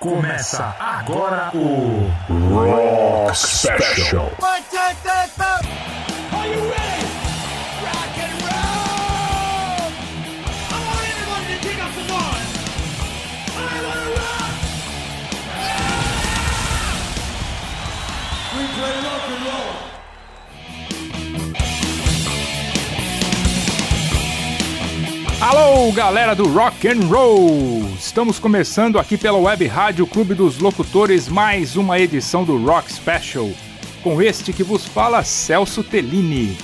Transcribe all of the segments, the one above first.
Começa agora o Rock Special. Alô, galera do Rock and Roll! Estamos começando aqui pela Web Rádio Clube dos Locutores mais uma edição do Rock Special, com este que vos fala Celso Tellini.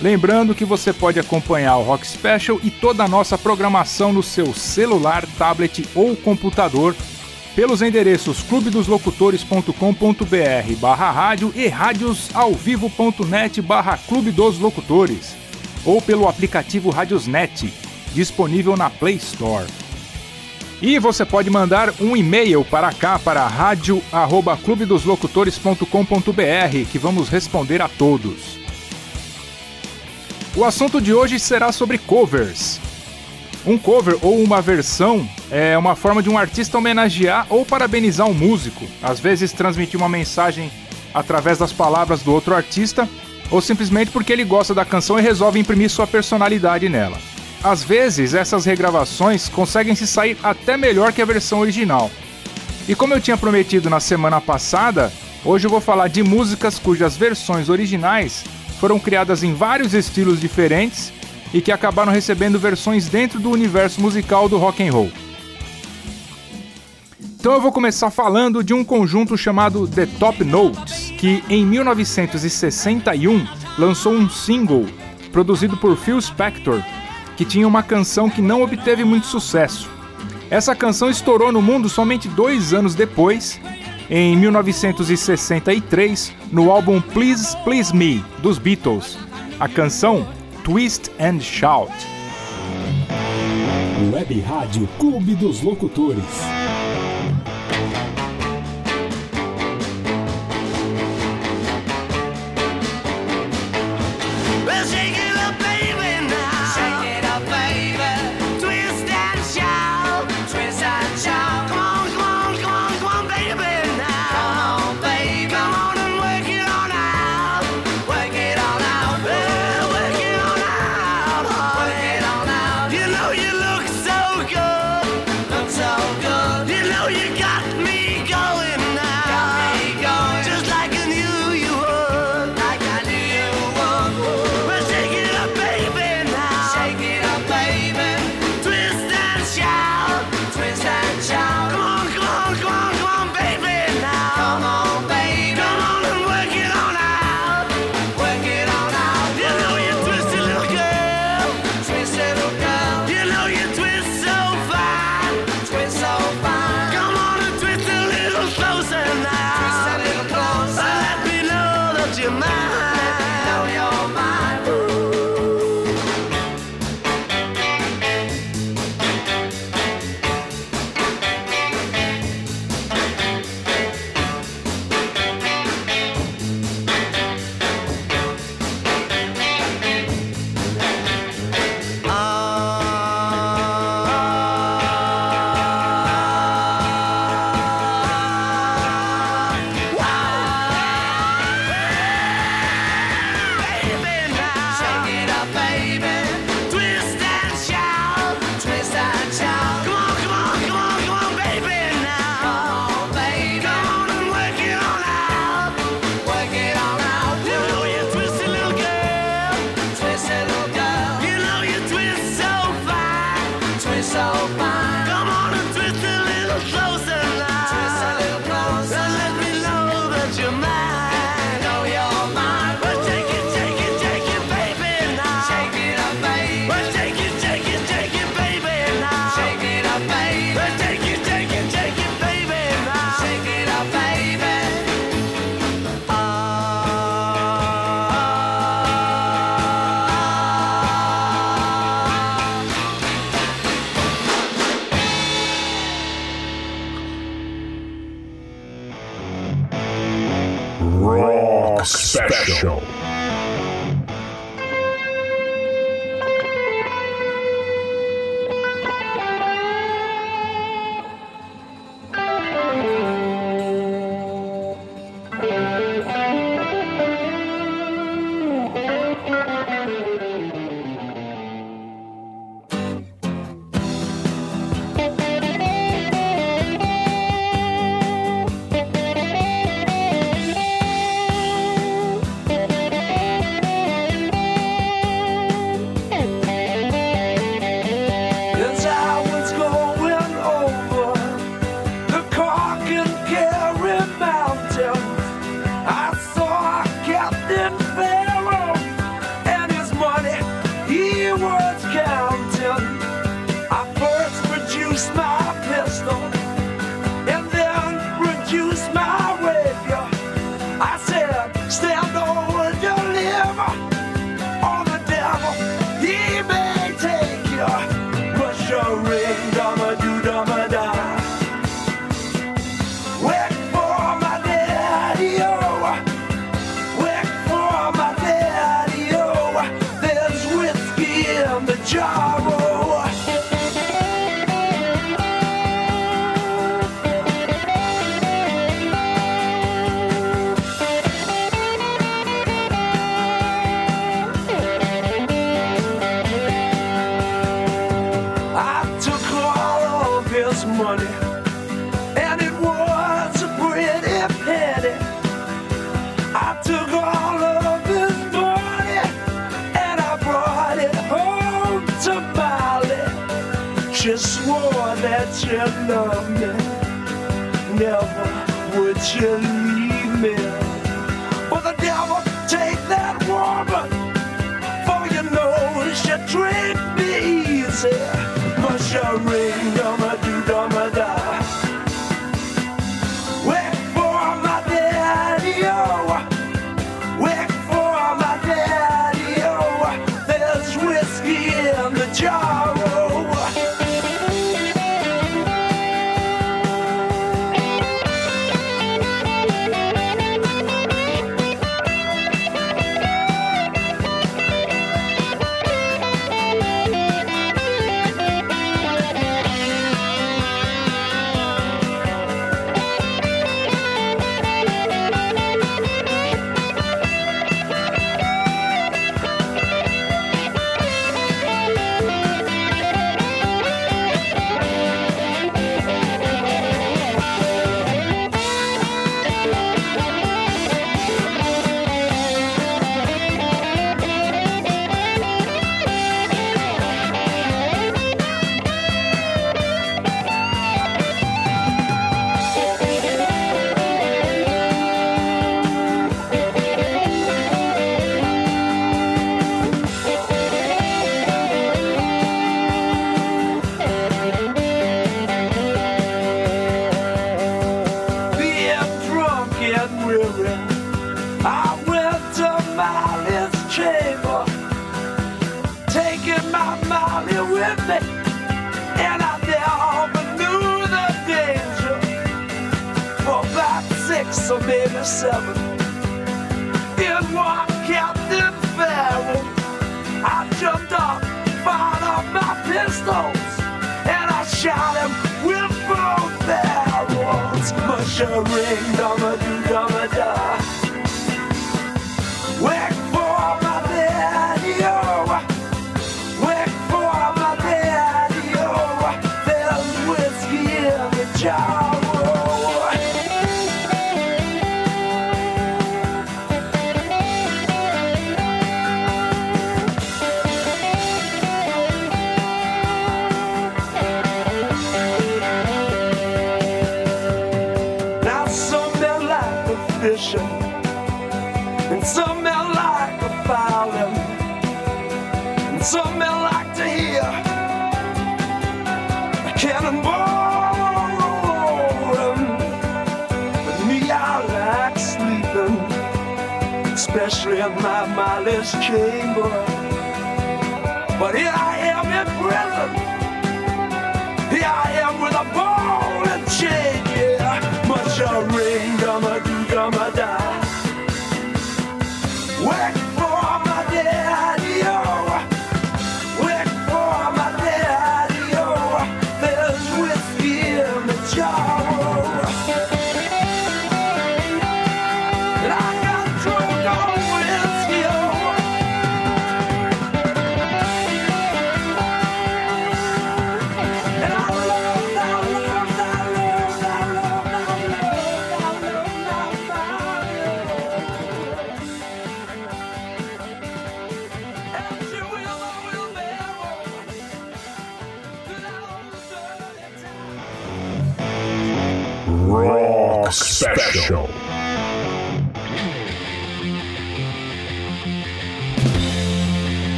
Lembrando que você pode acompanhar o Rock Special e toda a nossa programação no seu celular, tablet ou computador pelos endereços clubedoslocutores.com.br barra rádio e radiosalvivo.net barra Clube dos Locutores ou pelo aplicativo Radiosnet, disponível na Play Store. E você pode mandar um e-mail para cá para radio@clubedoslocutores.com.br que vamos responder a todos. O assunto de hoje será sobre covers. Um cover ou uma versão é uma forma de um artista homenagear ou parabenizar um músico, às vezes transmitir uma mensagem através das palavras do outro artista, ou simplesmente porque ele gosta da canção e resolve imprimir sua personalidade nela. Às vezes, essas regravações conseguem se sair até melhor que a versão original. E como eu tinha prometido na semana passada, hoje eu vou falar de músicas cujas versões originais foram criadas em vários estilos diferentes e que acabaram recebendo versões dentro do universo musical do rock and roll. Então eu vou começar falando de um conjunto chamado The Top Notes, que em 1961 lançou um single produzido por Phil Spector, que tinha uma canção que não obteve muito sucesso. Essa canção estourou no mundo somente dois anos depois, em 1963, no álbum Please Please Me dos Beatles. A canção Twist and Shout. Web Rádio Clube dos Locutores.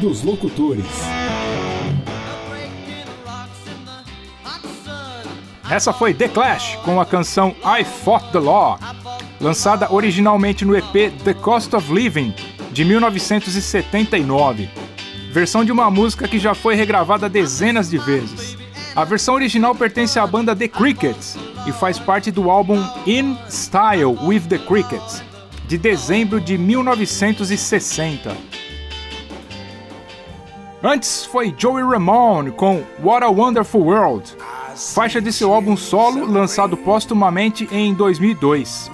Dos Locutores. Essa foi The Clash com a canção I Fought the Law, lançada originalmente no EP The Cost of Living de 1979. Versão de uma música que já foi regravada dezenas de vezes. A versão original pertence à banda The Crickets e faz parte do álbum In Style with the Crickets, de dezembro de 1960. Antes foi Joey Ramone com What a Wonderful World, faixa de seu álbum solo lançado póstumamente em 2002,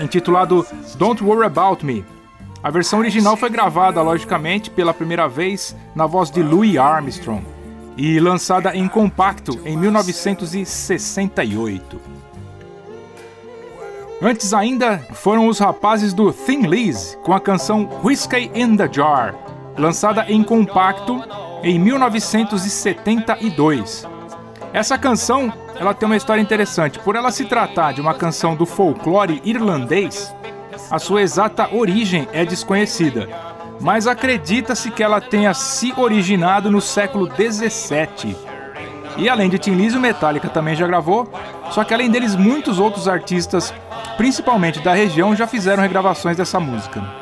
intitulado Don't Worry About Me. A versão original foi gravada, logicamente, pela primeira vez na voz de Louis Armstrong e lançada em compacto em 1968. Antes ainda foram os rapazes do Thin Liz com a canção Whiskey in the Jar, lançada em compacto em 1972. Essa canção, ela tem uma história interessante. Por ela se tratar de uma canção do folclore irlandês, a sua exata origem é desconhecida, mas acredita-se que ela tenha se originado no século 17. E além de Tim Lizzy, o Metallica também já gravou, só que além deles muitos outros artistas, principalmente da região, já fizeram regravações dessa música.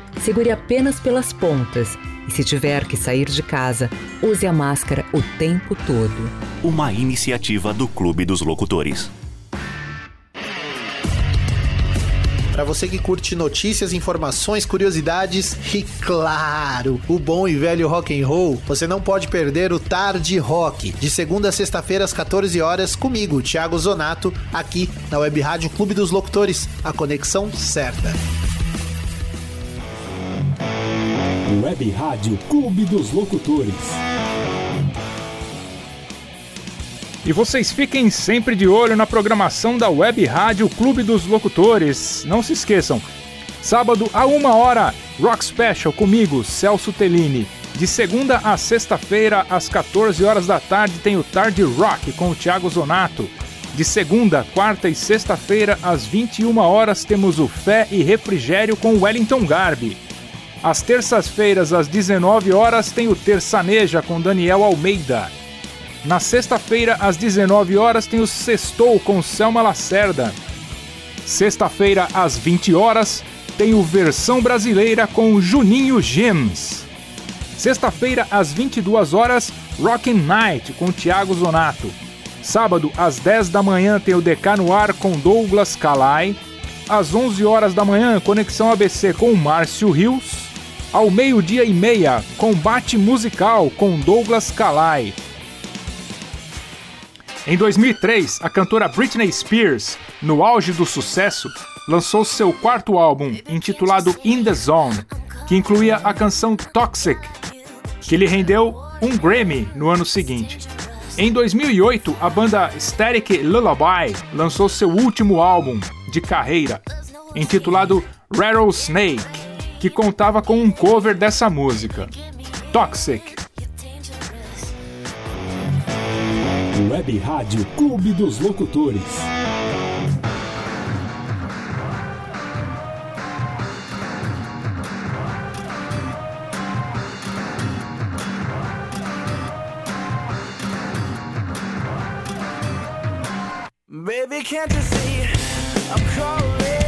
segure apenas pelas pontas e, se tiver que sair de casa, use a máscara o tempo todo. Uma iniciativa do Clube dos Locutores. Para você que curte notícias, informações, curiosidades e claro, o bom e velho rock and roll, você não pode perder o Tarde Rock, de segunda a sexta-feira às 14 horas comigo, Thiago Zonato, aqui na Web Rádio Clube dos Locutores, a conexão certa. Web Rádio Clube dos Locutores. E vocês fiquem sempre de olho na programação da Web Rádio Clube dos Locutores. Não se esqueçam, sábado a uma hora, Rock Special comigo, Celso Tellini. De segunda a sexta-feira, às 14 horas da tarde, tem o Tarde Rock com o Thiago Zonato. De segunda, quarta e sexta-feira, às 21 horas, temos o Fé e Refrigério com Wellington Garbi. Às terças-feiras, às 19 horas, tem o Terçaneja com Daniel Almeida. Na sexta-feira, às 19 horas, tem o Sextou com Selma Lacerda. Sexta-feira, às 20 horas, tem o Versão Brasileira com Juninho Gems. Sexta-feira, às 22 horas, Rockin' Night com Thiago Zonato. Sábado, às 10 da manhã, tem o DK no ar com Douglas Calai. Às 11 horas da manhã, Conexão ABC com Márcio Rios. Ao meio-dia e meia, Combate Musical com Douglas Calai. Em 2003, a cantora Britney Spears, no auge do sucesso, lançou seu quarto álbum, intitulado In the Zone, que incluía a canção Toxic, que lhe rendeu um Grammy no ano seguinte. Em 2008, a banda Static Lullaby lançou seu último álbum de carreira, intitulado Rattlesnake, que contava com um cover dessa música, Toxic. Web Rádio Clube dos Locutores. Baby, can't you see I'm calling?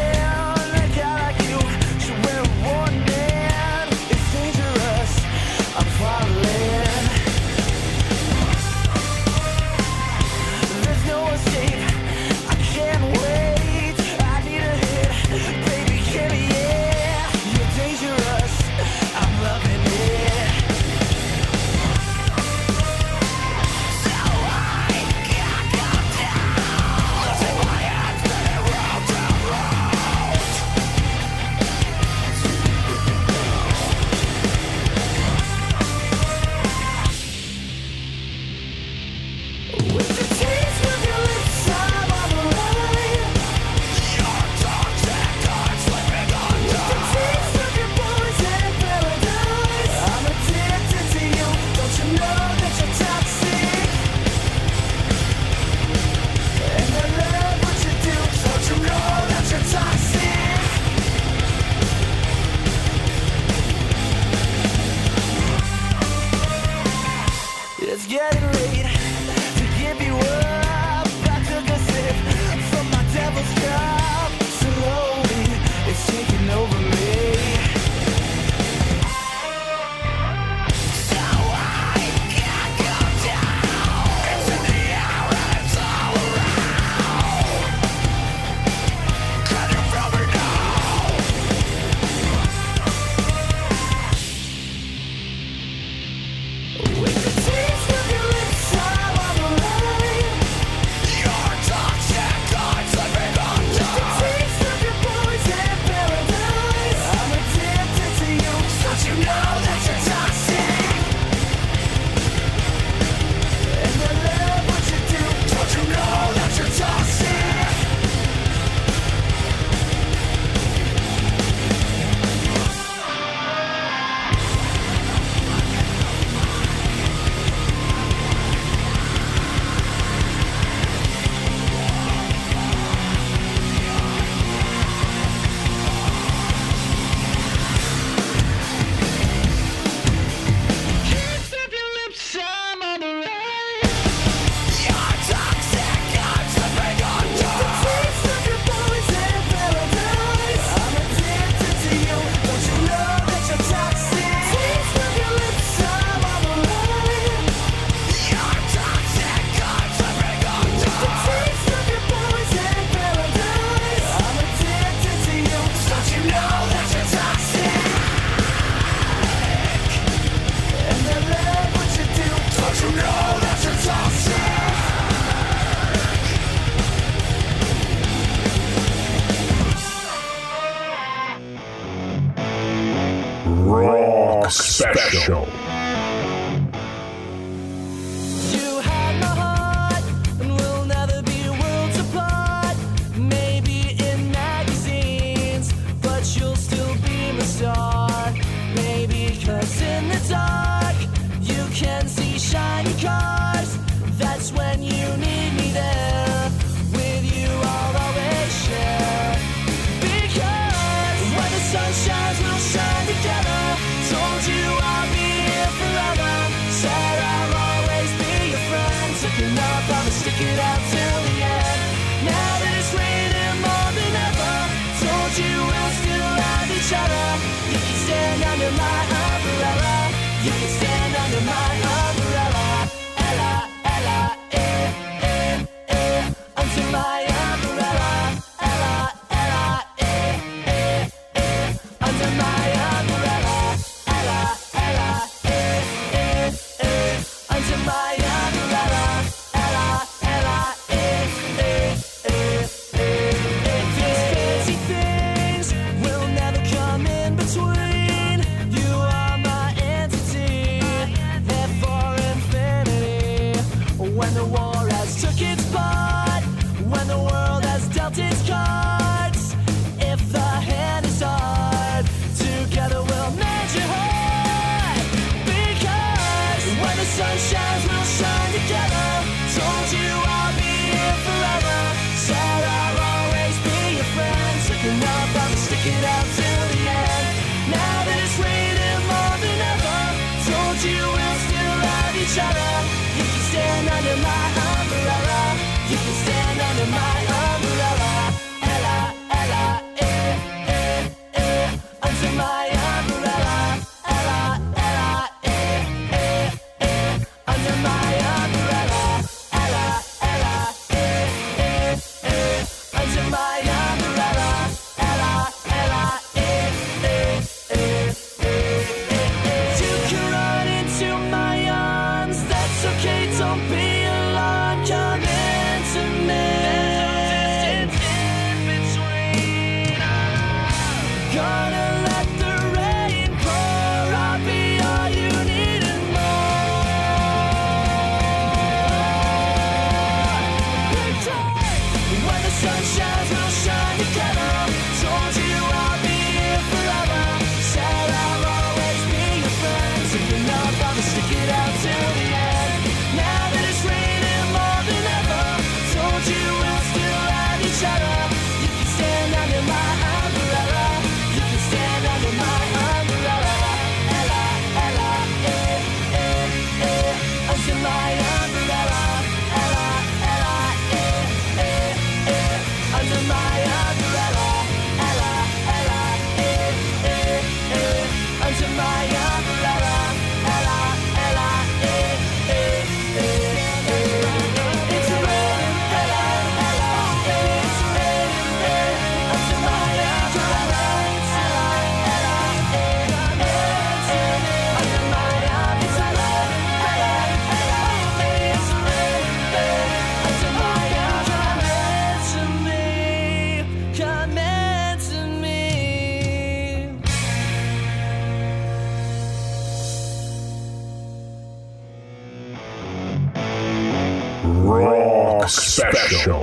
Special.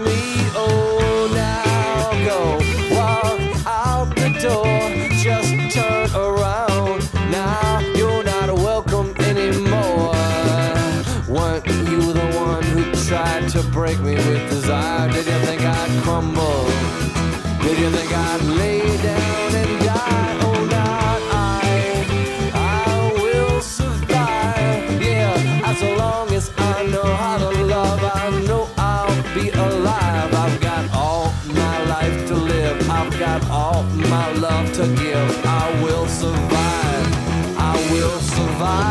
Break me with desire? Did you think I'd crumble? Did you think I'd lay down and die? Oh, I. I will survive. Yeah, as long as I know how to love, I know I'll be alive. I've got all my life to live. I've got all my love to give. I will survive. I will survive.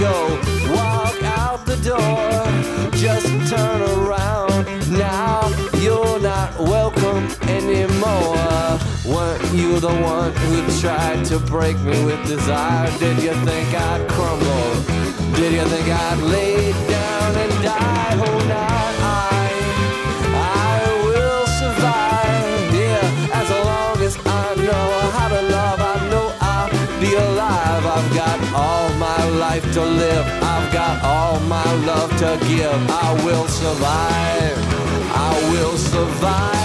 Go walk out the door. Just turn around. Now you're not welcome anymore. Weren't you the one who tried to break me with desire? Did you think I'd crumble? Did you think I'd lay down and die? Oh, not I. I will survive. Yeah, as long as I know how to love, I know I'll be alive. I've got all life to live. I've got all my love to give. I will survive. I will survive.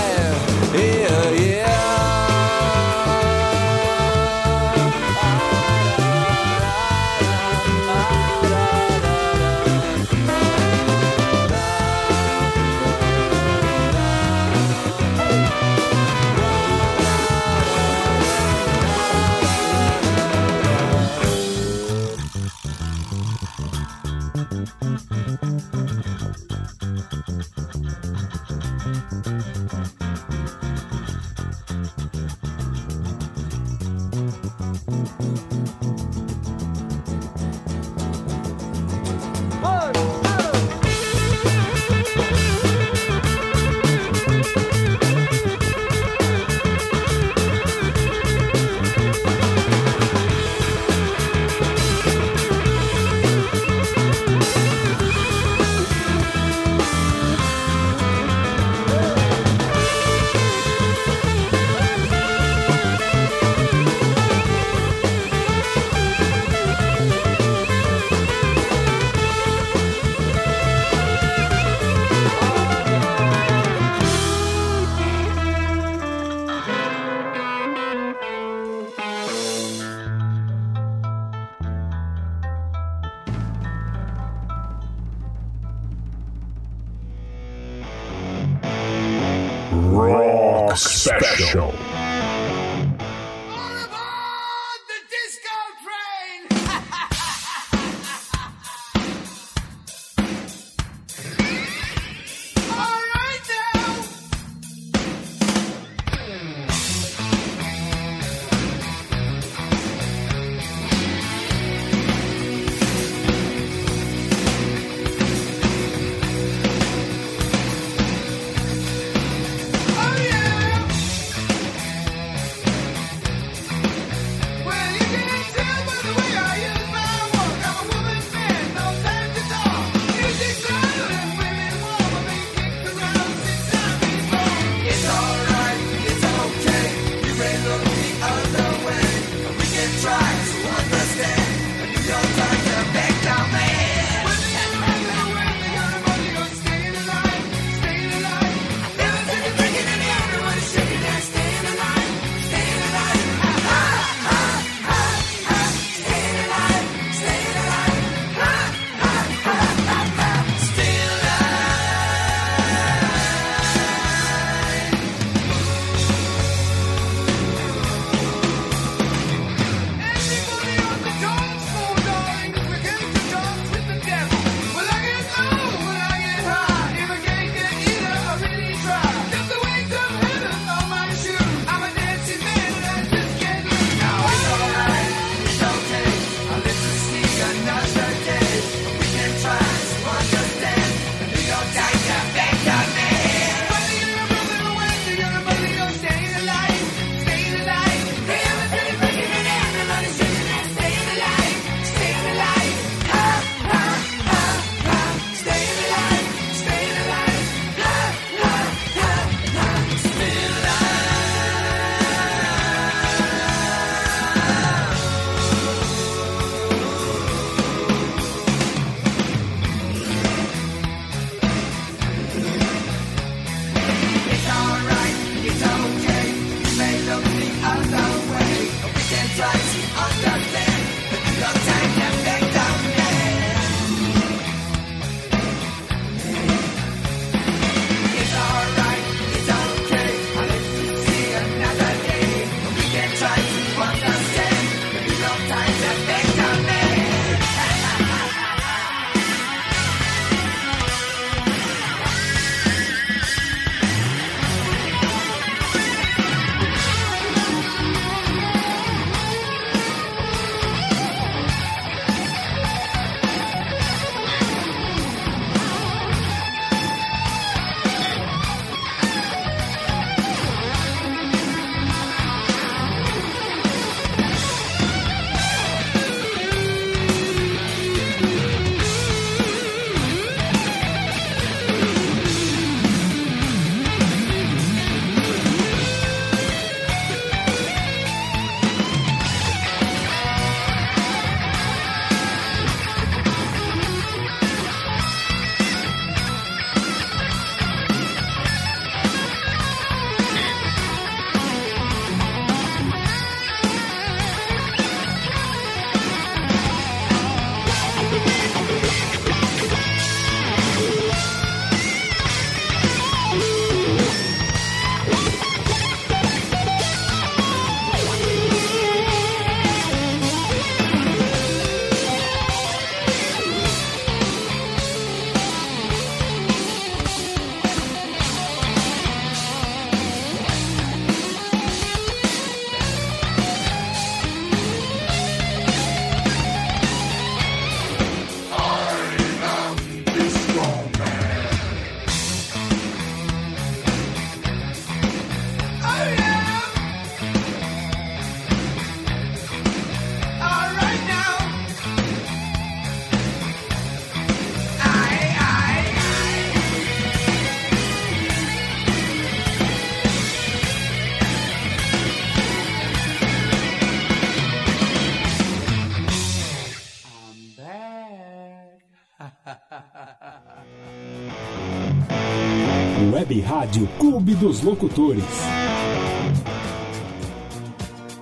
Clube dos Locutores.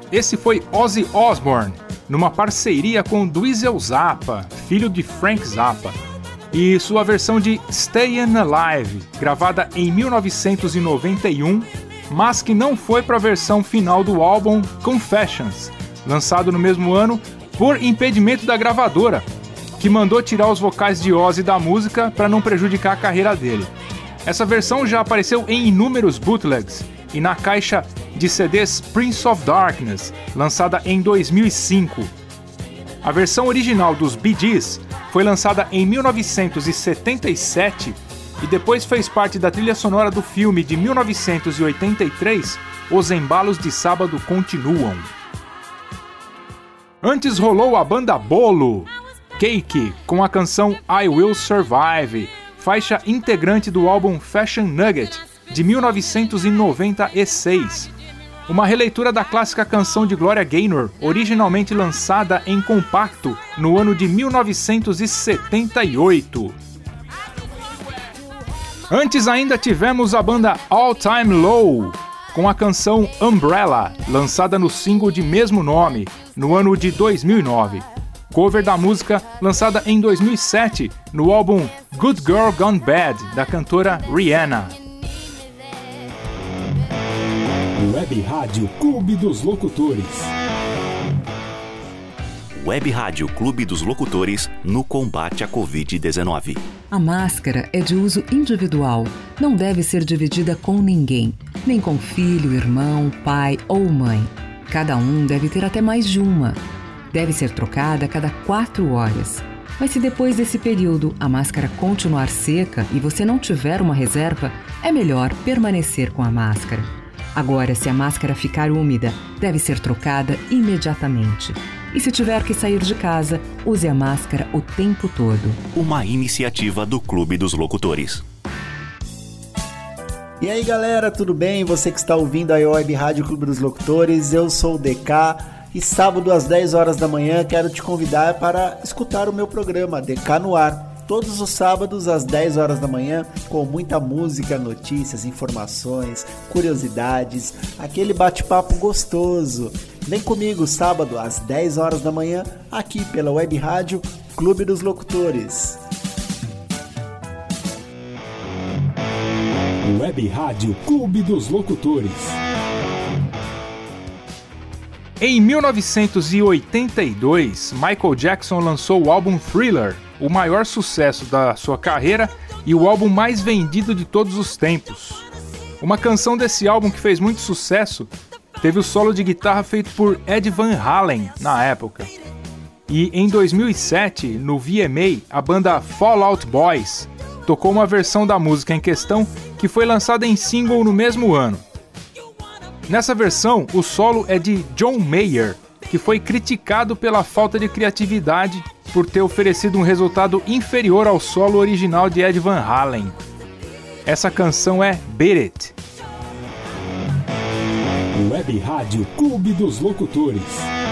Esse foi Ozzy Osbourne, numa parceria com Dweezil Zappa, filho de Frank Zappa, e sua versão de Stayin' Alive, gravada em 1991, mas que não foi para a versão final do álbum Confessions, lançado no mesmo ano por impedimento da gravadora, que mandou tirar os vocais de Ozzy da música para não prejudicar a carreira dele. Essa versão já apareceu em inúmeros bootlegs e na caixa de CDs Prince of Darkness, lançada em 2005. A versão original dos Bee Gees foi lançada em 1977 e depois fez parte da trilha sonora do filme de 1983, Os Embalos de Sábado Continuam. Antes rolou a banda Bolo, Cake, com a canção I Will Survive, faixa integrante do álbum Fashion Nugget, de 1996. Uma releitura da clássica canção de Gloria Gaynor, originalmente lançada em compacto no ano de 1978. Antes ainda tivemos a banda All Time Low, com a canção Umbrella, lançada no single de mesmo nome, no ano de 2009. Cover da música lançada em 2007 no álbum Good Girl Gone Bad, da cantora Rihanna. Web Rádio Clube dos Locutores. Web Rádio Clube dos Locutores no combate à Covid-19. A máscara é de uso individual, não deve ser dividida com ninguém, nem com filho, irmão, pai ou mãe. Cada um deve ter até mais de uma. Deve ser trocada a cada quatro horas. Mas se depois desse período a máscara continuar seca e você não tiver uma reserva, é melhor permanecer com a máscara. Agora, se a máscara ficar úmida, deve ser trocada imediatamente. E se tiver que sair de casa, use a máscara o tempo todo. Uma iniciativa do Clube dos Locutores. E aí galera, tudo bem? Você que está ouvindo a Web Rádio Clube dos Locutores, eu sou o DK e sábado às 10 horas da manhã quero te convidar para escutar o meu programa DK no Ar. Todos os sábados às 10 horas da manhã, com muita música, notícias, informações, curiosidades, aquele bate-papo gostoso. Vem comigo sábado às 10 horas da manhã, aqui pela Web Rádio Clube dos Locutores. Web Rádio Clube dos Locutores. Em 1982, Michael Jackson lançou o álbum Thriller, o maior sucesso da sua carreira e o álbum mais vendido de todos os tempos. Uma canção desse álbum que fez muito sucesso teve o solo de guitarra feito por Ed Van Halen na época. E em 2007, no VMA, a banda Fallout Boys tocou uma versão da música em questão que foi lançada em single no mesmo ano. Nessa versão, o solo é de John Mayer, que foi criticado pela falta de criatividade por ter oferecido um resultado inferior ao solo original de Ed Van Halen. Essa canção é Beat It. Web Rádio Clube dos Locutores.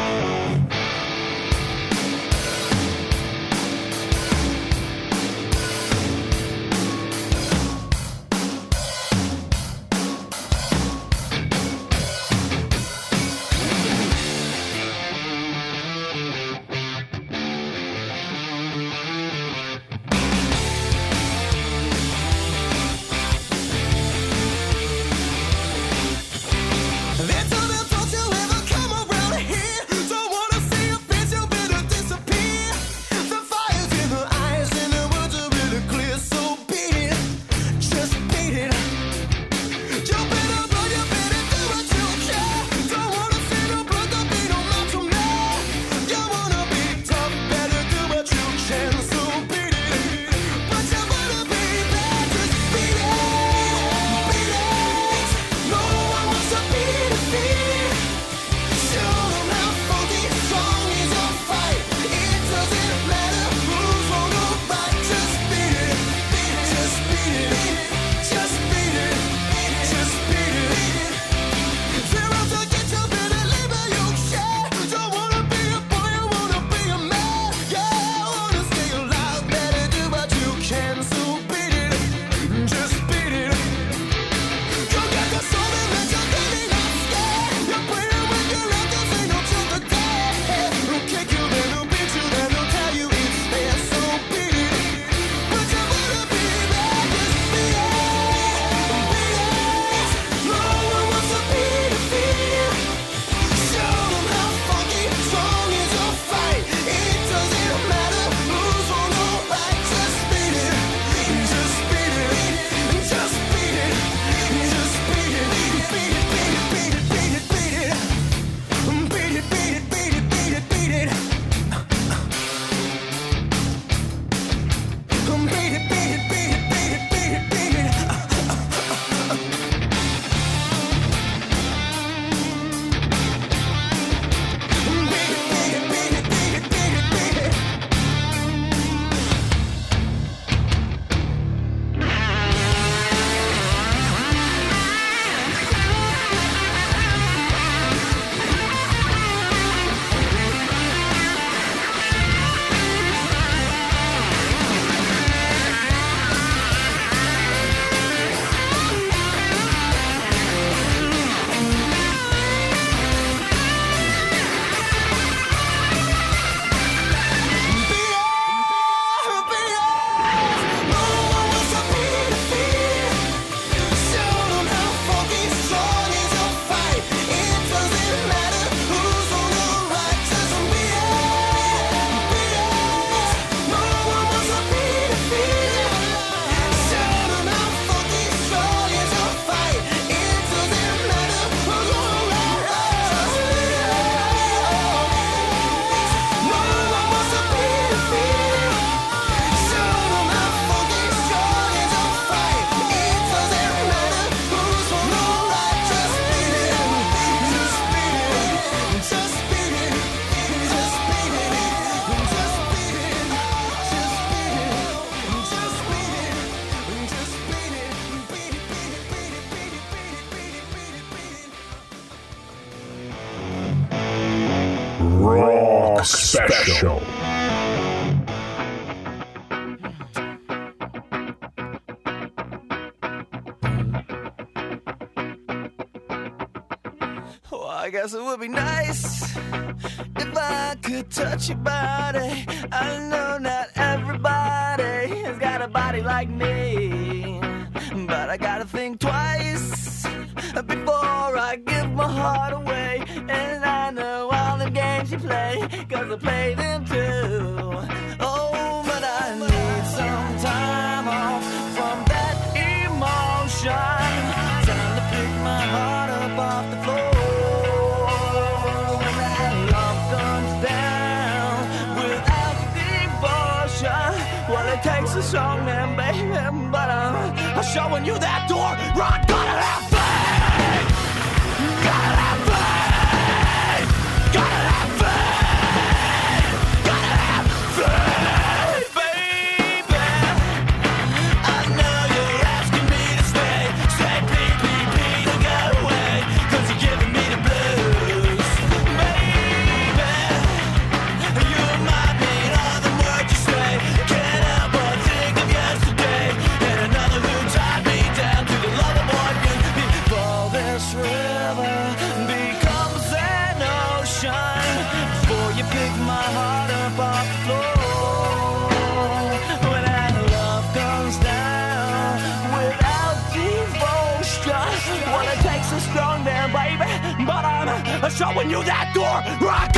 Well, it takes a strong man, baby, but uh, I'm, showing you that door. Rod, gotta have. showing you that door. Rock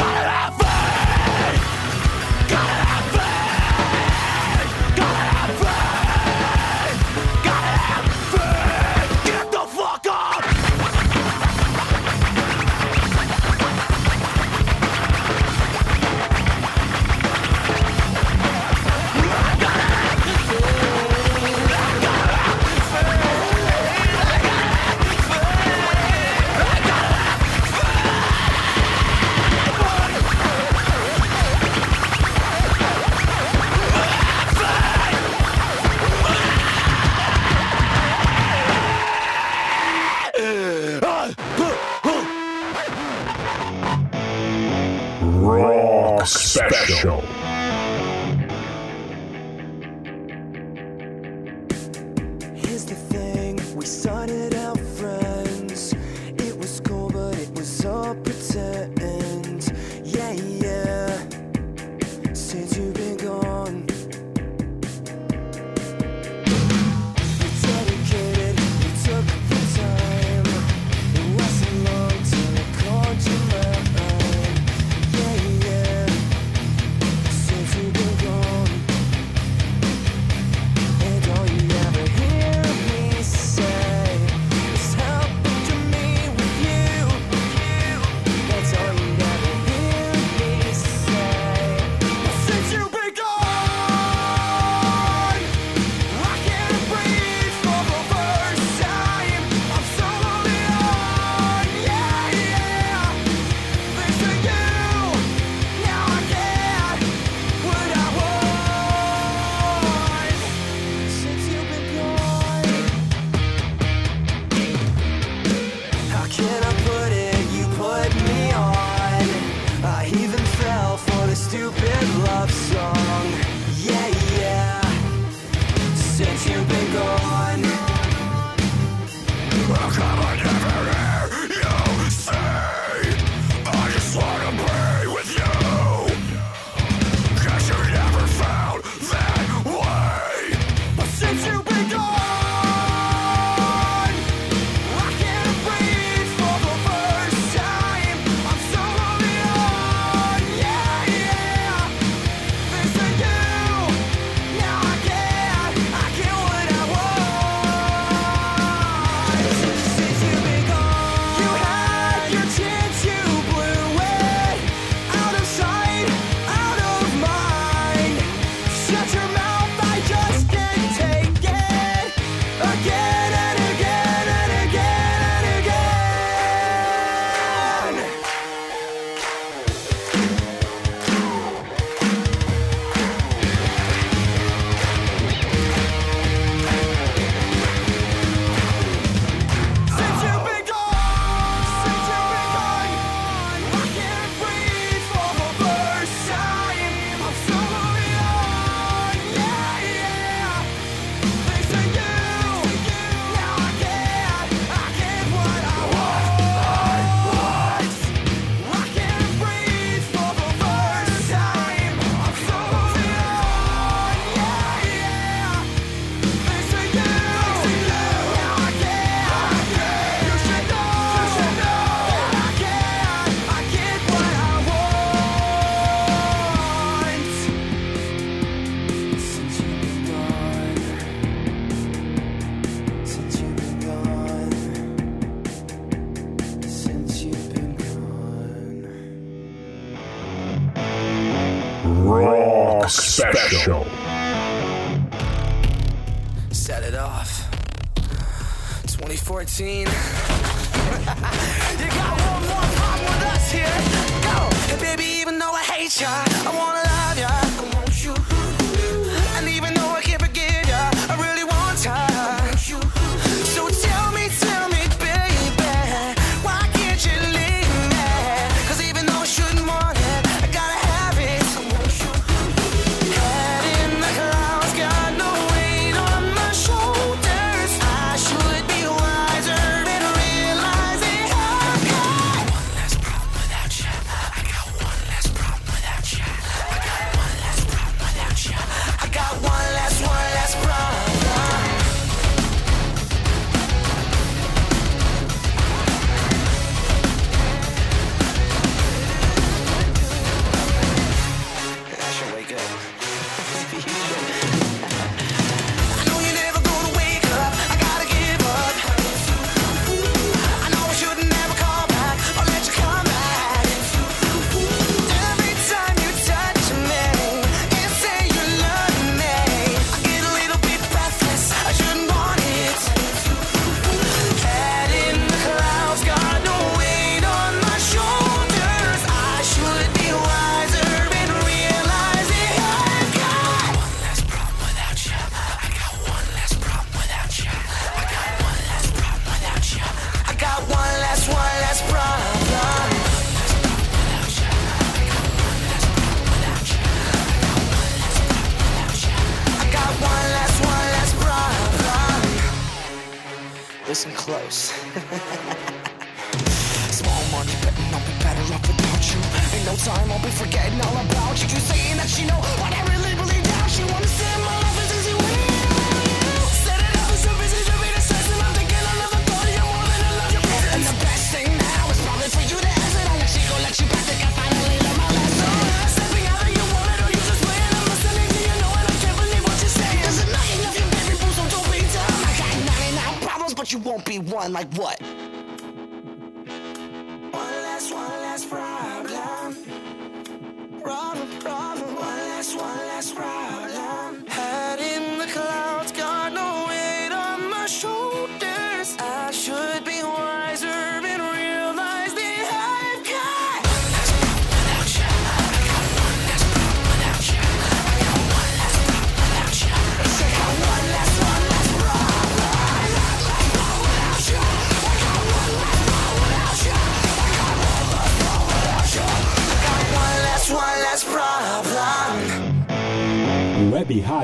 one, like what?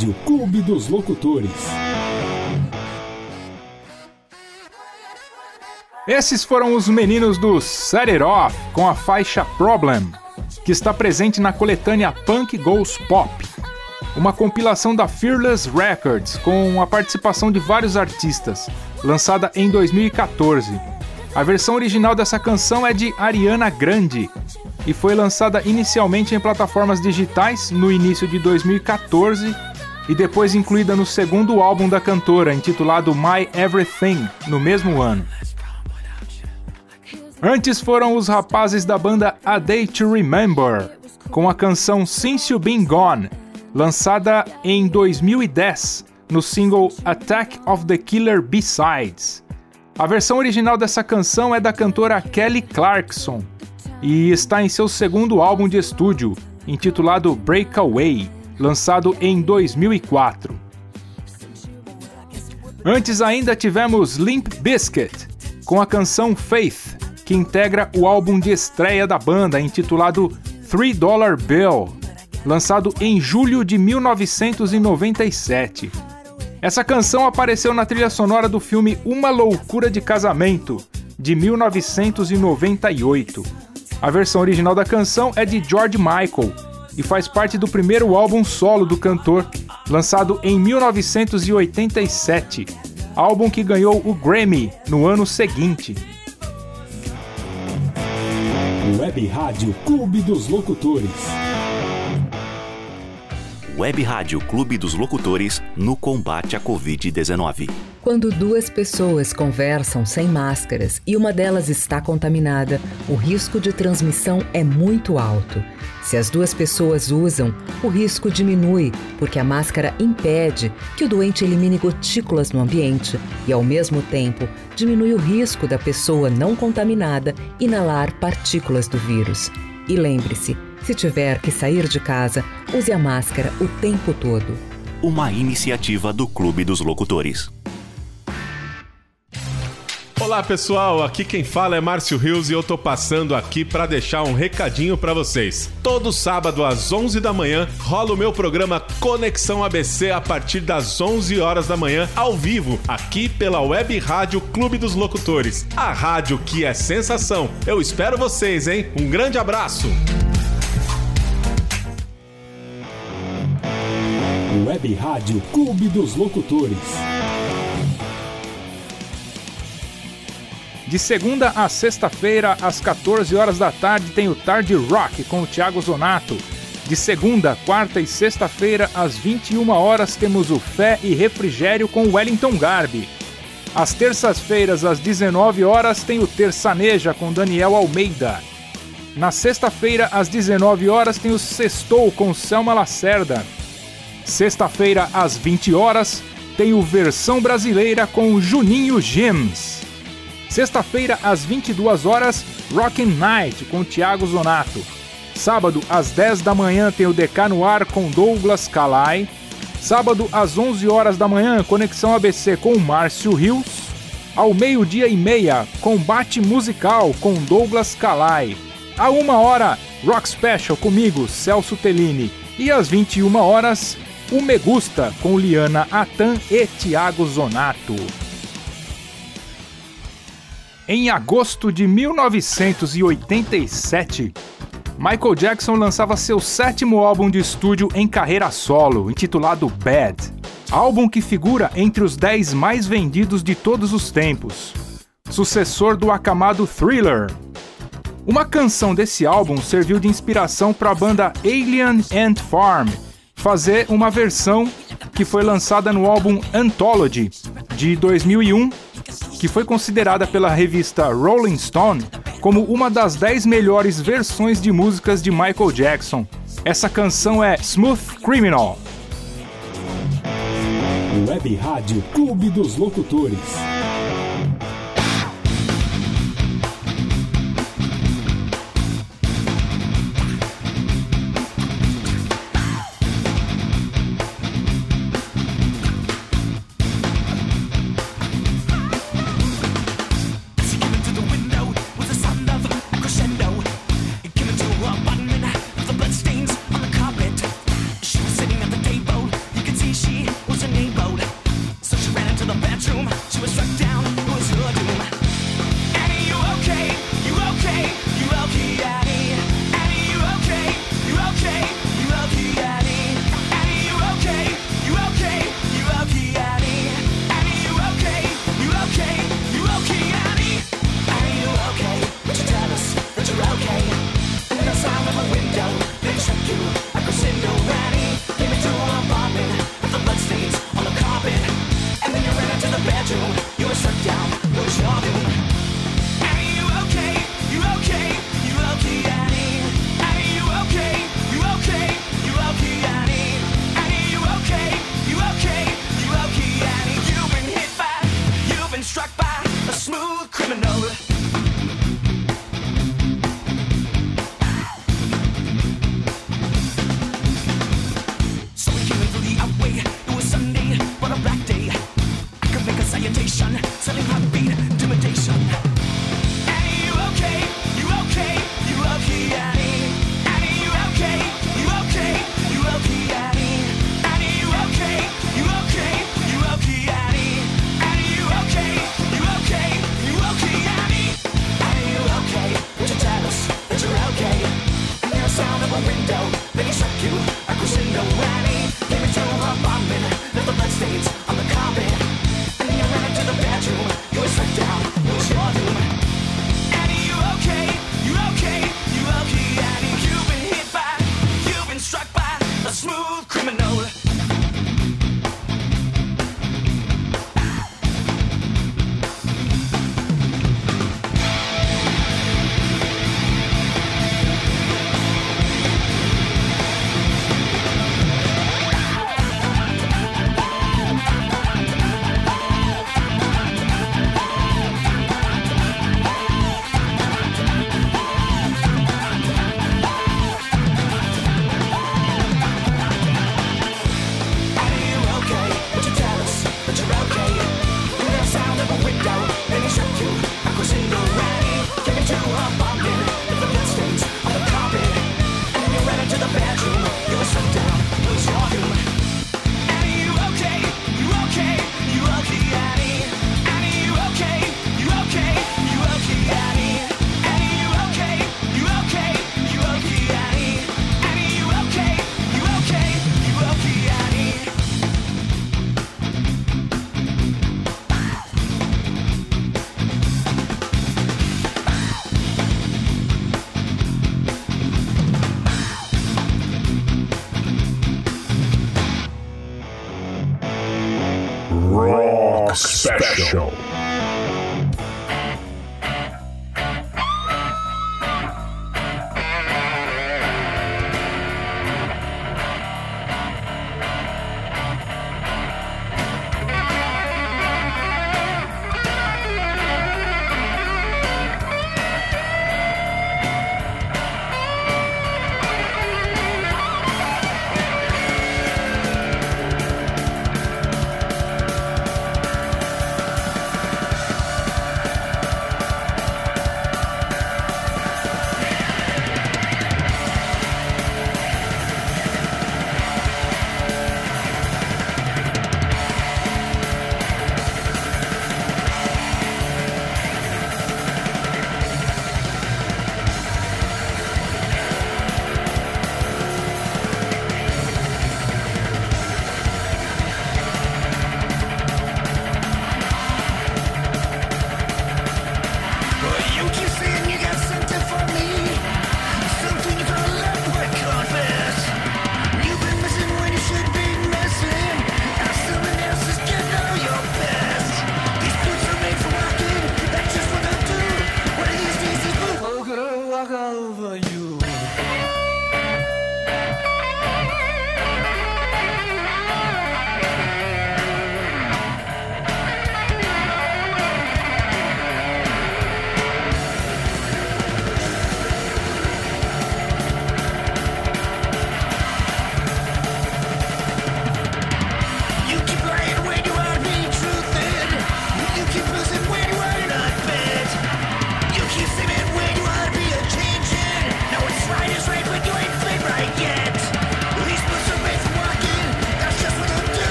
Rádio Clube dos Locutores. Esses foram os meninos do Set It Off com a faixa Problem, que está presente na coletânea Punk Goes Pop, uma compilação da Fearless Records com a participação de vários artistas, lançada em 2014. A versão original dessa canção é de Ariana Grande e foi lançada inicialmente em plataformas digitais no início de 2014 e depois incluída no segundo álbum da cantora, intitulado My Everything, no mesmo ano. Antes foram os rapazes da banda A Day to Remember, com a canção Since You Been Gone, lançada em 2010 no single Attack of the Killer B-Sides. A versão original dessa canção é da cantora Kelly Clarkson e está em seu segundo álbum de estúdio, intitulado Breakaway lançado em 2004. Antes ainda tivemos Limp Biscuit com a canção Faith, que integra o álbum de estreia da banda intitulado Three Dollar Bill, lançado em julho de 1997. Essa canção apareceu na trilha sonora do filme Uma Loucura de Casamento, de 1998. A versão original da canção é de George Michael, e faz parte do primeiro álbum solo do cantor, lançado em 1987, álbum que ganhou o Grammy no ano seguinte. Web Rádio Clube dos Locutores. Web Rádio Clube dos Locutores no combate à Covid-19. Quando duas pessoas conversam sem máscaras e uma delas está contaminada, o risco de transmissão é muito alto. Se as duas pessoas usam, o risco diminui, porque a máscara impede que o doente elimine gotículas no ambiente e, ao mesmo tempo, diminui o risco da pessoa não contaminada inalar partículas do vírus. E lembre-se, se tiver que sair de casa, use a máscara o tempo todo. Uma iniciativa do Clube dos Locutores. Olá pessoal, aqui quem fala é Márcio Rios e eu tô passando aqui para deixar um recadinho para vocês. Todo sábado às 11 da manhã rola o meu programa Conexão ABC a partir das 11 horas da manhã ao vivo, aqui pela Web Rádio Clube dos Locutores. A rádio que é sensação. Eu espero vocês, hein? Um grande abraço. Web Rádio Clube dos Locutores. De segunda a sexta-feira, às 14 horas da tarde, tem o Tarde Rock com o Thiago Zonato. De segunda, quarta e sexta-feira, às 21 horas, temos o Fé e Refrigério com Wellington Garbi. Às terças-feiras, às 19 horas, tem o Terçaneja com Daniel Almeida. Na sexta-feira, às 19 horas, tem o Sextou com Selma Lacerda. Sexta-feira, às 20 horas, tem o Versão Brasileira com Juninho Gems. Sexta-feira, às 22 horas, Rockin' Night com Thiago Zonato. Sábado, às 10 da manhã, tem o DK no ar com Douglas Calai. Sábado, às 11 horas da manhã, Conexão ABC com Márcio Rios. Ao meio-dia e meia, Combate Musical com Douglas Calai. À uma hora, Rock Special comigo, Celso Tellini. E às 21 horas, o Me Gusta com Liana Atan e Thiago Zonato. Em agosto de 1987, Michael Jackson lançava seu sétimo álbum de estúdio em carreira solo, intitulado Bad. Álbum que figura entre os 10 mais vendidos de todos os tempos. Sucessor do acamado Thriller. Uma canção desse álbum serviu de inspiração para a banda Alien Ant Farm fazer uma versão que foi lançada no álbum Anthology de 2001 que foi considerada pela revista Rolling Stone como uma das 10 melhores versões de músicas de Michael Jackson. Essa canção é Smooth Criminal. Web Rádio Clube dos Locutores.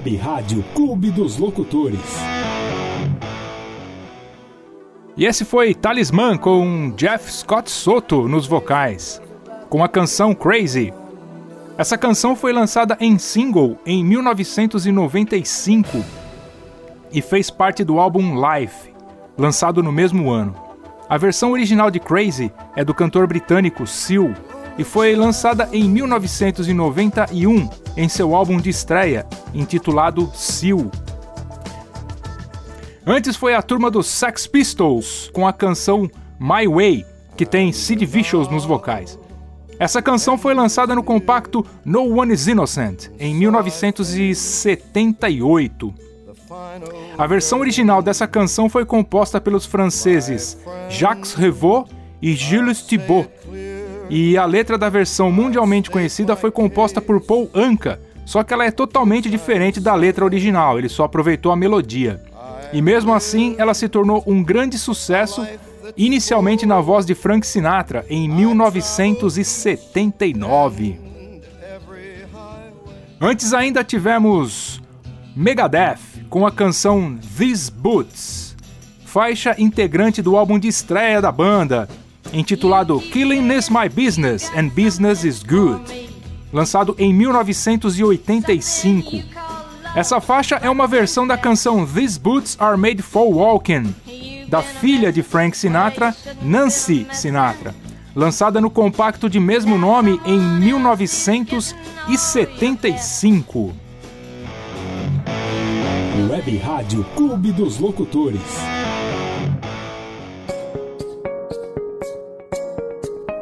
Web Rádio Clube dos Locutores. E esse foi Talismã com Jeff Scott Soto nos vocais, com a canção Crazy. Essa canção foi lançada em single em 1995 e fez parte do álbum Life, lançado no mesmo ano. A versão original de Crazy é do cantor britânico Seal e foi lançada em 1991 em seu álbum de estreia, intitulado Seal. Antes foi a turma dos Sex Pistols com a canção My Way, que tem Sid Vicious nos vocais. Essa canção foi lançada no compacto No One Is Innocent em 1978. A versão original dessa canção foi composta pelos franceses Jacques Revaux e Gilles Thibault, e a letra da versão mundialmente conhecida foi composta por Paul Anka, só que ela é totalmente diferente da letra original, ele só aproveitou a melodia. E mesmo assim, ela se tornou um grande sucesso, inicialmente na voz de Frank Sinatra, em 1979. Antes ainda tivemos Megadeth com a canção These Boots, faixa integrante do álbum de estreia da banda, intitulado Killing is My Business and Business is Good, lançado em 1985. Essa faixa é uma versão da canção These Boots Are Made for Walking, da filha de Frank Sinatra, Nancy Sinatra, lançada no compacto de mesmo nome em 1975. Web Rádio Clube dos Locutores.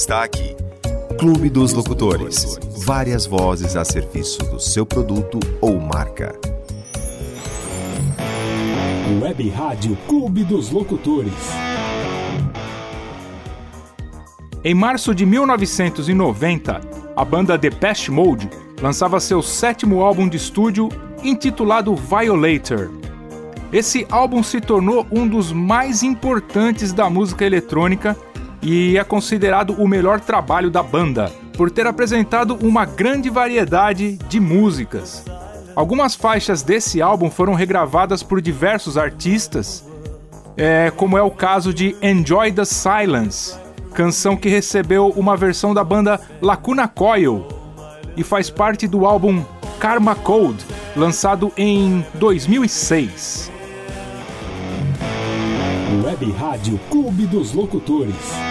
Está aqui. Clube dos Locutores. Várias vozes a serviço do seu produto ou marca. Web Rádio Clube dos Locutores. Em março de 1990, a banda Depeche Mode lançava seu sétimo álbum de estúdio intitulado Violator. Esse álbum se tornou um dos mais importantes da música eletrônica e é considerado o melhor trabalho da banda, por ter apresentado uma grande variedade de músicas. Algumas faixas desse álbum foram regravadas por diversos artistas, é, como é o caso de Enjoy the Silence, canção que recebeu uma versão da banda Lacuna Coil e faz parte do álbum Karma Code, lançado em 2006. Web Rádio Clube dos Locutores.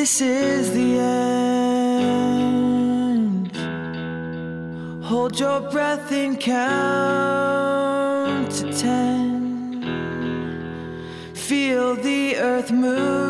This is the end. Hold your breath and count to ten. Feel the earth move.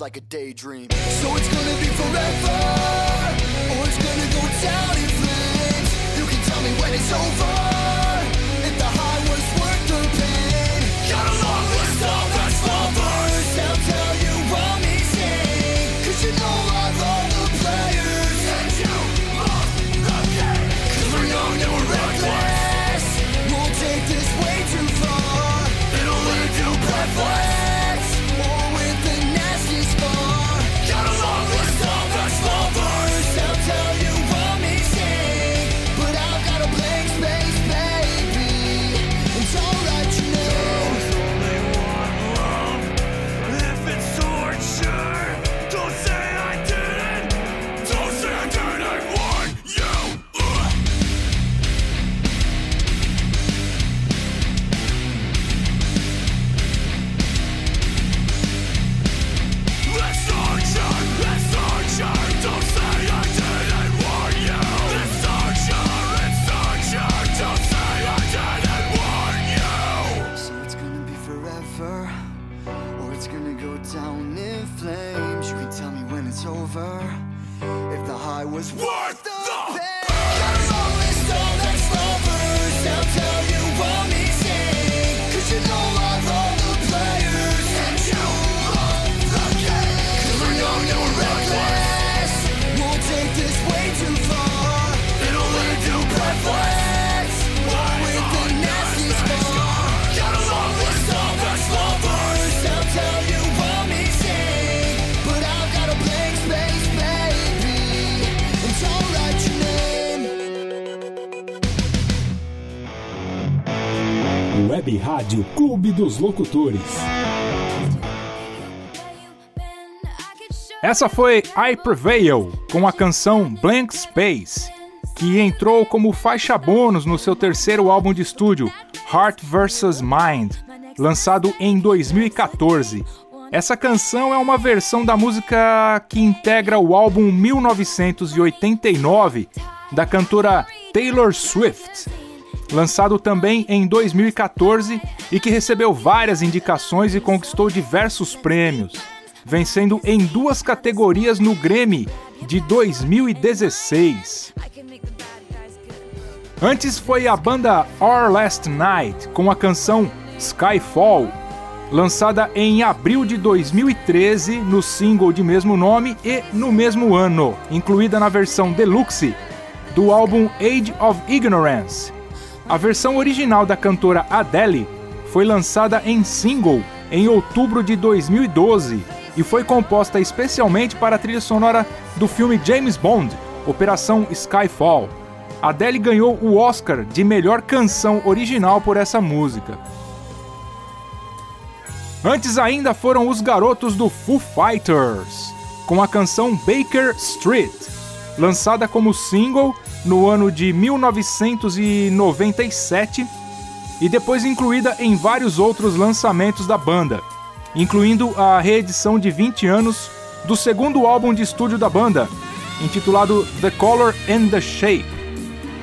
Like a daydream. Clube dos Locutores. Essa foi I Prevail com a canção Blank Space, que entrou como faixa bônus no seu terceiro álbum de estúdio, Heart vs Mind, lançado em 2014. Essa canção é uma versão da música que integra o álbum 1989 da cantora Taylor Swift, lançado também em 2014 e que recebeu várias indicações e conquistou diversos prêmios, vencendo em duas categorias no Grammy de 2016. Antes foi a banda Our Last Night com a canção Skyfall, lançada em abril de 2013 no single de mesmo nome e no mesmo ano, incluída na versão deluxe do álbum Age of Ignorance. A versão original da cantora Adele foi lançada em single em outubro de 2012 e foi composta especialmente para a trilha sonora do filme James Bond, Operação Skyfall. Adele ganhou o Oscar de melhor canção original por essa música. Antes ainda foram os garotos do Foo Fighters, com a canção Baker Street, lançada como single no ano de 1997 e depois incluída em vários outros lançamentos da banda, incluindo a reedição de 20 anos do segundo álbum de estúdio da banda, intitulado The Color and the Shape,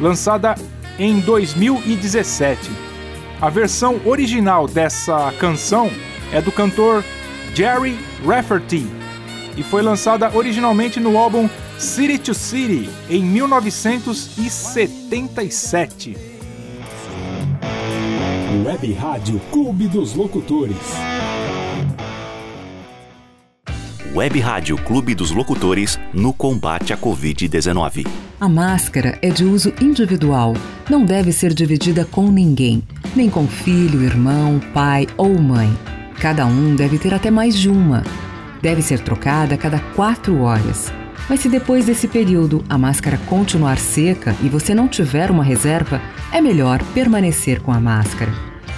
lançada em 2017. A versão original dessa canção é do cantor Jerry Rafferty, e foi lançada originalmente no álbum City to City em 1977. Web Rádio Clube dos Locutores. Web Rádio Clube dos Locutores no combate à Covid-19. A máscara é de uso individual, não deve ser dividida com ninguém, nem com filho, irmão, pai ou mãe. Cada um deve ter até mais de uma. Deve ser trocada a cada quatro horas. Mas se depois desse período a máscara continuar seca e você não tiver uma reserva, é melhor permanecer com a máscara.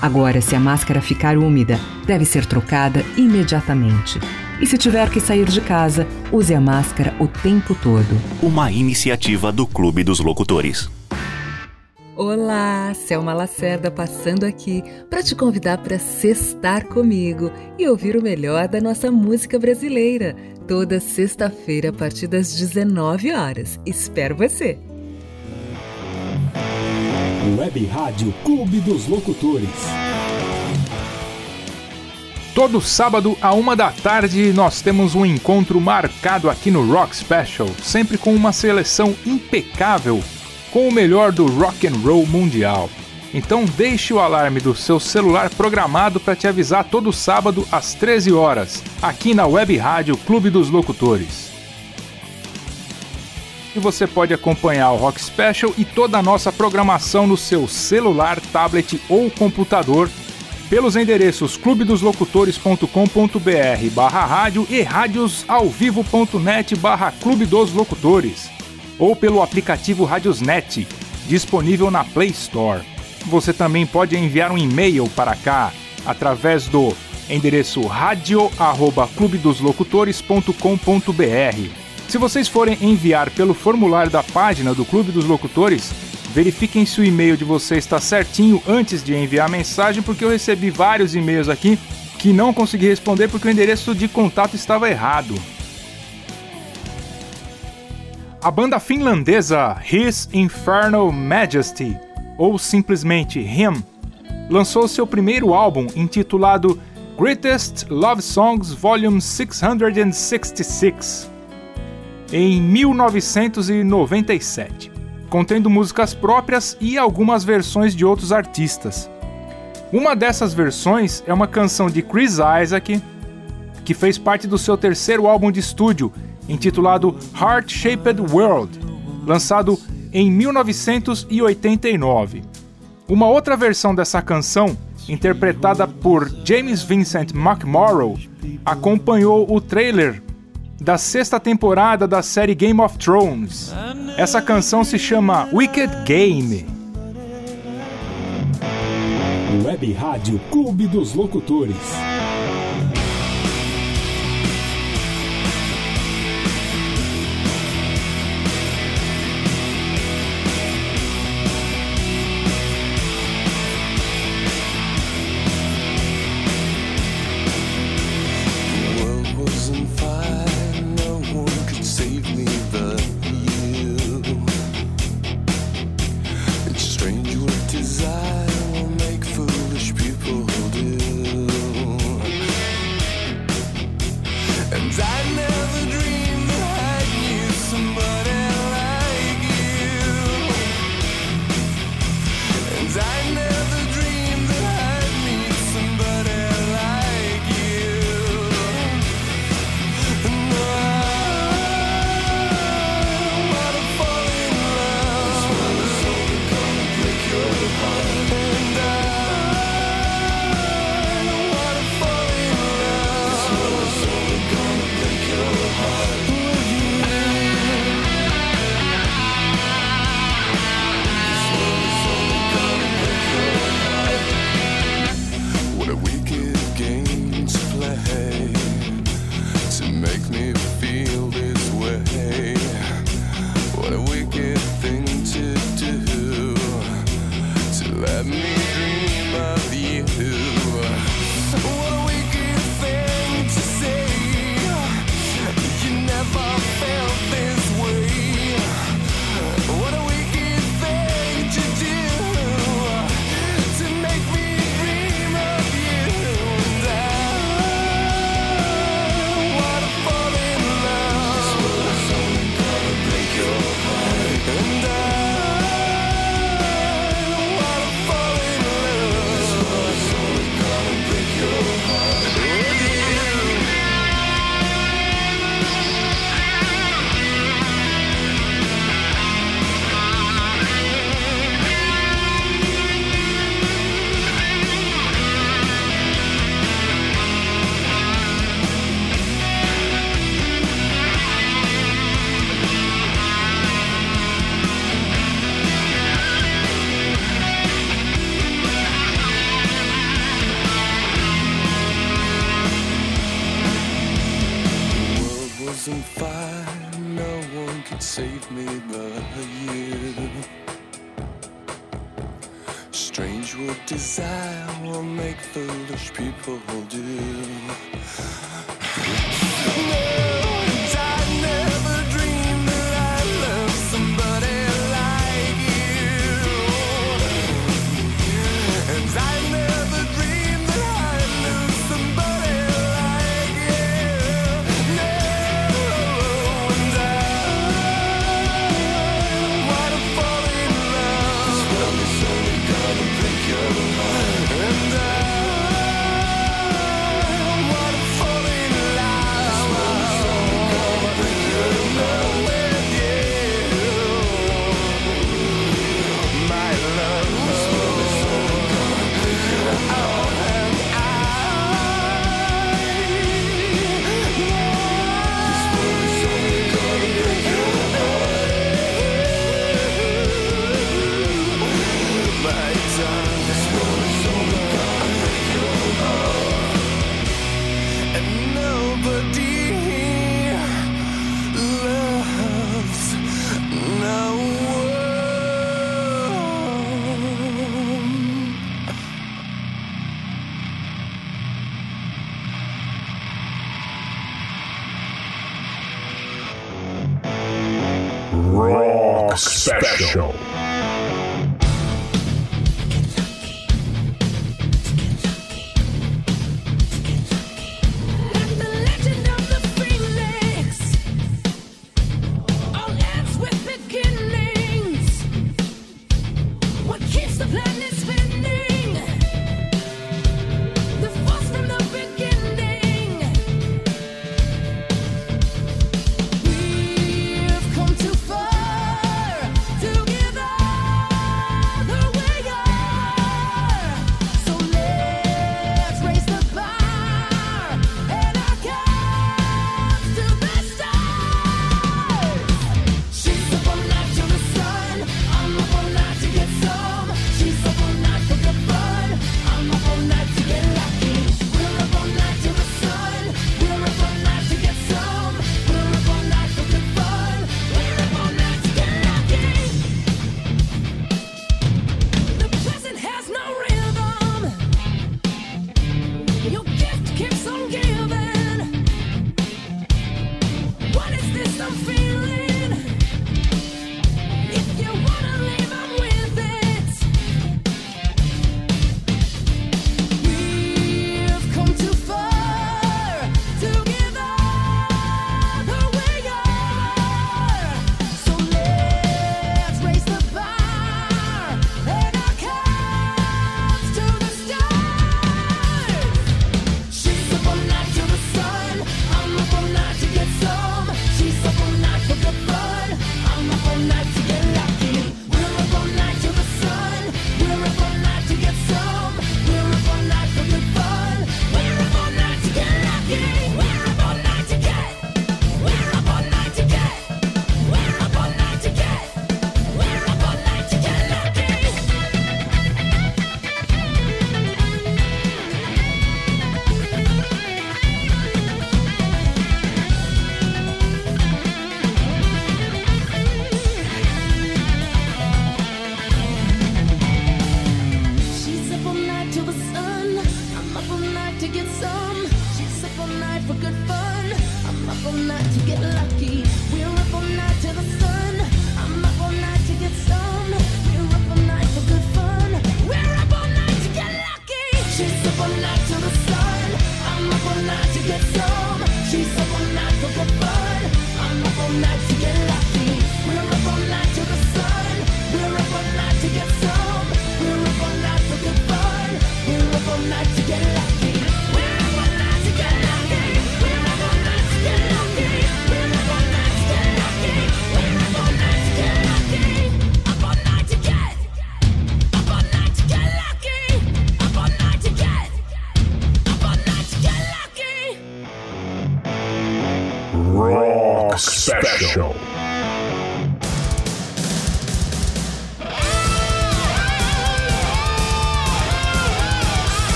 Agora, se a máscara ficar úmida, deve ser trocada imediatamente. E se tiver que sair de casa, use a máscara o tempo todo. Uma iniciativa do Clube dos Locutores. Olá, Selma Lacerda passando aqui para te convidar para sextar comigo e ouvir o melhor da nossa música brasileira, toda sexta-feira a partir das 19 horas. Espero você. Web Rádio Clube dos Locutores. Todo sábado, a uma da tarde, nós temos um encontro marcado aqui no Rock Special, sempre com uma seleção impecável com o melhor do rock and roll mundial. Então deixe o alarme do seu celular programado para te avisar todo sábado às 13 horas, aqui na Web Rádio Clube dos Locutores. E você pode acompanhar o Rock Special e toda a nossa programação no seu celular, tablet ou computador pelos endereços clubedoslocutores.com.br barra rádio e radiosalvivo.net barra Clube dos Locutores ou pelo aplicativo Radiosnet, disponível na Play Store. Você também pode enviar um e-mail para cá através do endereço radio@clubedoslocutores.com.br. Se vocês forem enviar pelo formulário da página do Clube dos Locutores, verifiquem se o e-mail de vocês está certinho antes de enviar a mensagem, porque eu recebi vários e-mails aqui que não consegui responder porque o endereço de contato estava errado. A banda finlandesa His Infernal Majesty, ou simplesmente Him, lançou seu primeiro álbum intitulado Greatest Love Songs Volume 666 em 1997, contendo músicas próprias e algumas versões de outros artistas. Uma dessas versões é uma canção de Chris Isaac, que fez parte do seu terceiro álbum de estúdio, intitulado Heart Shaped World, lançado em 1989. Uma outra versão dessa canção, interpretada por James Vincent McMorrow, acompanhou o trailer da sexta temporada da série Game of Thrones. Essa canção se chama Wicked Game. Web Rádio Clube dos Locutores.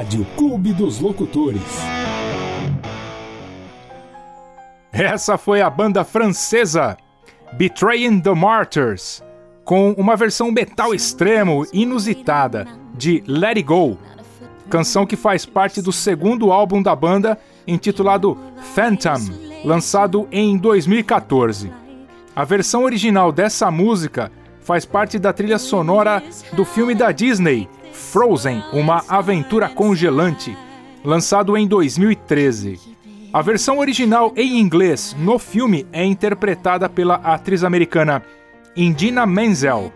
Rádio Clube dos Locutores. Essa foi a banda francesa Betraying the Martyrs, com uma versão metal extremo inusitada de Let It Go, canção que faz parte do segundo álbum da banda, intitulado Phantom, lançado em 2014. A versão original dessa música faz parte da trilha sonora do filme da Disney, Frozen, uma aventura congelante, lançado em 2013. A versão original em inglês no filme é interpretada pela atriz americana Indina Menzel.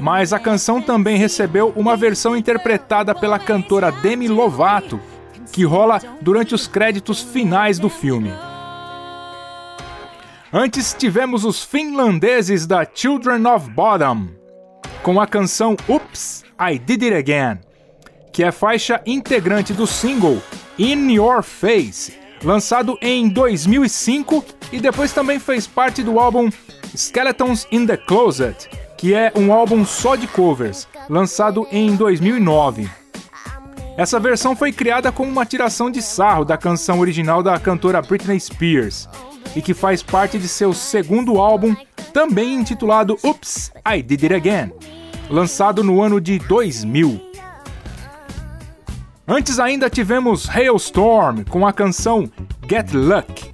Mas a canção também recebeu uma versão interpretada pela cantora Demi Lovato, que rola durante os créditos finais do filme. Antes tivemos os finlandeses da Children of Bottom, com a canção Oops, I Did It Again, que é faixa integrante do single In Your Face, lançado em 2005 e depois também fez parte do álbum Skeletons in the Closet, que é um álbum só de covers, lançado em 2009. Essa versão foi criada como uma tiração de sarro da canção original da cantora Britney Spears e que faz parte de seu segundo álbum, também intitulado Oops, I Did It Again, lançado no ano de 2000. Antes ainda tivemos Hailstorm com a canção Get Luck,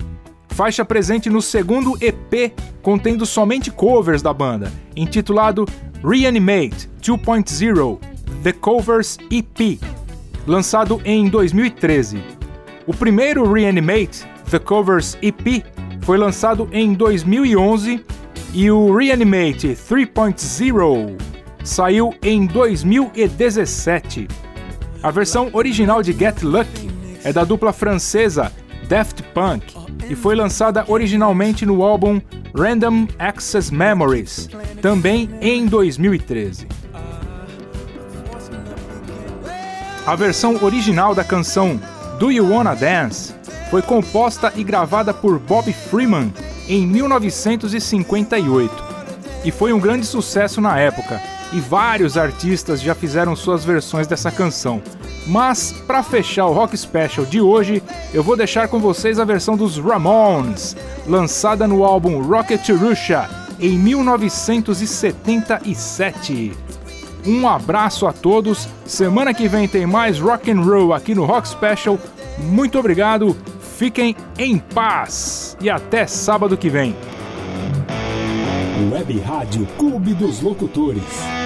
faixa presente no segundo EP contendo somente covers da banda, intitulado Reanimate 2.0 The Covers EP, lançado em 2013. O primeiro Reanimate The Covers EP foi lançado em 2011 e o Reanimate 3.0 saiu em 2017. A versão original de Get Lucky é da dupla francesa Daft Punk e foi lançada originalmente no álbum Random Access Memories, também em 2013. A versão original da canção Do You Wanna Dance foi composta e gravada por Bob Freeman em 1958 e foi um grande sucesso na época, e vários artistas já fizeram suas versões dessa canção. Mas, para fechar o Rock Special de hoje, eu vou deixar com vocês a versão dos Ramones, lançada no álbum Rocket Russia em 1977. Um abraço a todos. Semana que vem tem mais rock and roll aqui no Rock Special. Muito obrigado. Fiquem em paz e até sábado que vem. Web Rádio Clube dos Locutores.